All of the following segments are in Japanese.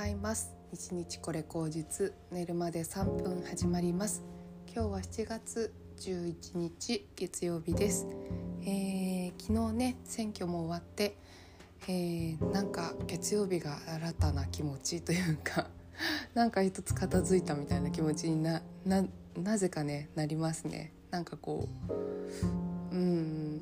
ざいます。一日これ口実寝るまで3分始まります。今日は7月11日月曜日です、えー、昨日ね選挙も終わって、えー、なんか月曜日が新たな気持ちというか なんか一つ片付いたみたいな気持ちになななぜかねなりますね。なんかこううん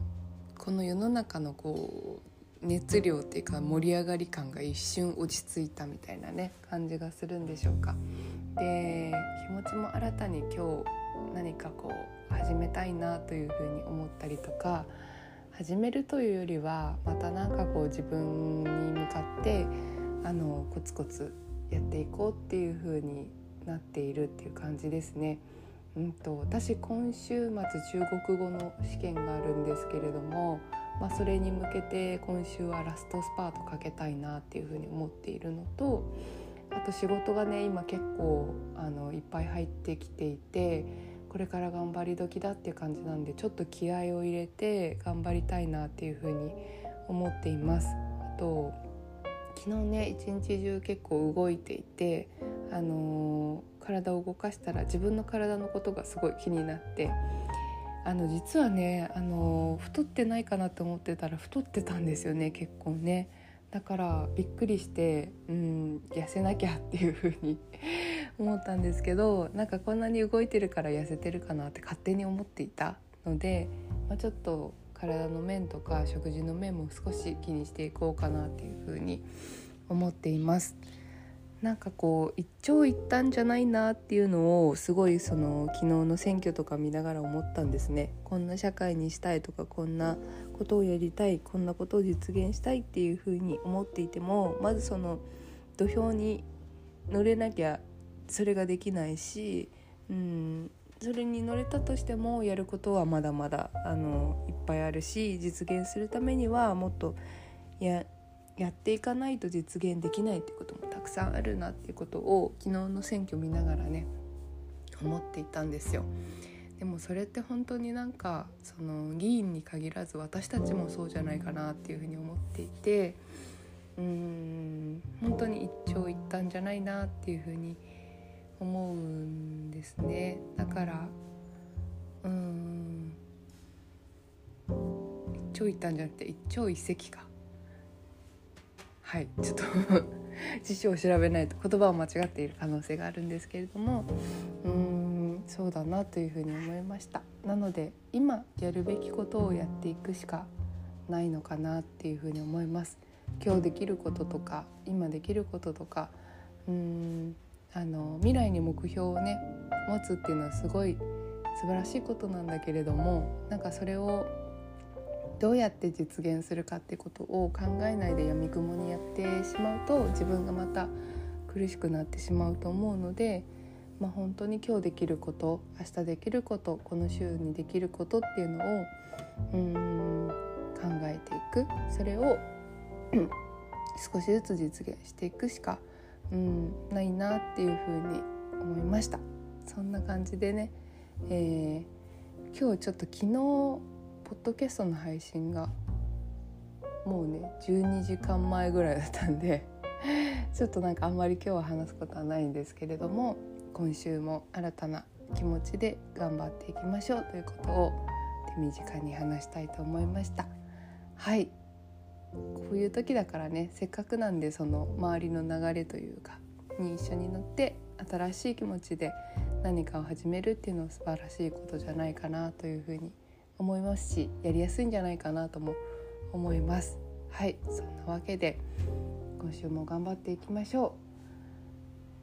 この世の中のこう熱量っていうか盛り上がり感が一瞬落ち着いたみたいなね感じがするんでしょうか。で気持ちも新たに今日何かこう始めたいなというふうに思ったりとか始めるというよりはまた何かこう自分に向かってあのコツコツやっていこうっていうふうになっているっていう感じですね。うんと私今週末中国語の試験があるんですけれどもまあ、それに向けて今週はラストスパートかけたいなっていうふうに思っているのとあと仕事がね今結構あのいっぱい入ってきていてこれから頑張り時だっていう感じなんでちょっと気合を入れて頑張りたいなっていうふうに思っています。あと昨日ね一日中結構動いていて、あのー、体を動かしたら自分の体のことがすごい気になってあの実はねあの太ってないかなと思ってたら太ってたんですよね結構ねだからびっくりしてうん痩せなきゃっていう風に 思ったんですけどなんかこんなに動いてるから痩せてるかなって勝手に思っていたので、まあ、ちょっと体の面とか食事の面も少し気にしていこうかなっていう風に思っています。なんかこう一長一短じゃないなっていうのをすごいその昨日の選挙とか見ながら思ったんですね。こんな社会にしたいとかこんなことをやりたいこんなことを実現したいっていうふうに思っていてもまずその土俵に乗れなきゃそれができないし、うん、それに乗れたとしてもやることはまだまだあのいっぱいあるし実現するためにはもっとややっていかないと実現できないっていうこともたくさんあるなっていうことを昨日の選挙見ながらね思っていたんですよ。でもそれって本当になんかその議員に限らず私たちもそうじゃないかなっていうふうに思っていてうーん本当に一長一短じゃないなっていうふうに思うんですねだからうーん一長一短じゃなくて一朝一夕かはいちょっと 辞書を調べないと言葉を間違っている可能性があるんですけれどもうーんそうだなというふうに思いました。なので今やるべきことをやっていくしかないのかなっていうふうに思います。今日できることとか今できることとかうーんあの未来に目標をね持つっていうのはすごい素晴らしいことなんだけれどもなんかそれをどうやって実現するかってことを考えないでやみくもにしまうと自分がまた苦しくなってしまうと思うので、まあ、本当に今日できること明日できることこの週にできることっていうのをうん考えていく。それを少しずつ実現していくしかうんないなっていうふうに思いました。そんな感じでね、えー、今日ちょっと昨日ポッドキャストの配信がもうね12時間前ぐらいだったんで ちょっとなんかあんまり今日は話すことはないんですけれども今週も新たな気持ちで頑張っていきましょうということを手短に話したいと思いました。はい。こういう時だからねせっかくなんでその周りの流れというかに一緒に乗って新しい気持ちで何かを始めるっていうのは素晴らしいことじゃないかなというふうに思いますしやりやすいんじゃないかなとも思います思いますはいそんなわけで今週も頑張っていきましょ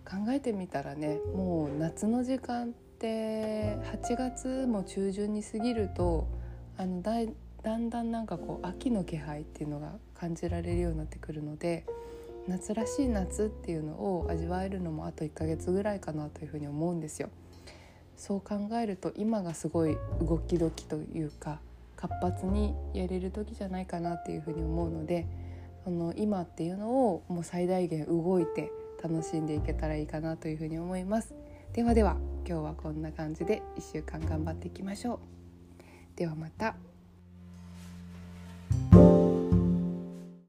う考えてみたらねもう夏の時間って8月も中旬に過ぎるとあのだだんだんなんかこう秋の気配っていうのが感じられるようになってくるので夏らしい夏っていうのを味わえるのもあと1ヶ月ぐらいかなというふうに思うんですよ。そう考えると今がすごい動き時というか活発にやれる時じゃないかなっていうふうに思うのであの今っていうのをもう最大限動いて楽しんでいけたらいいかなというふうに思います。ではでは今日はこんな感じで1週間頑張っていきましょう。ではまた。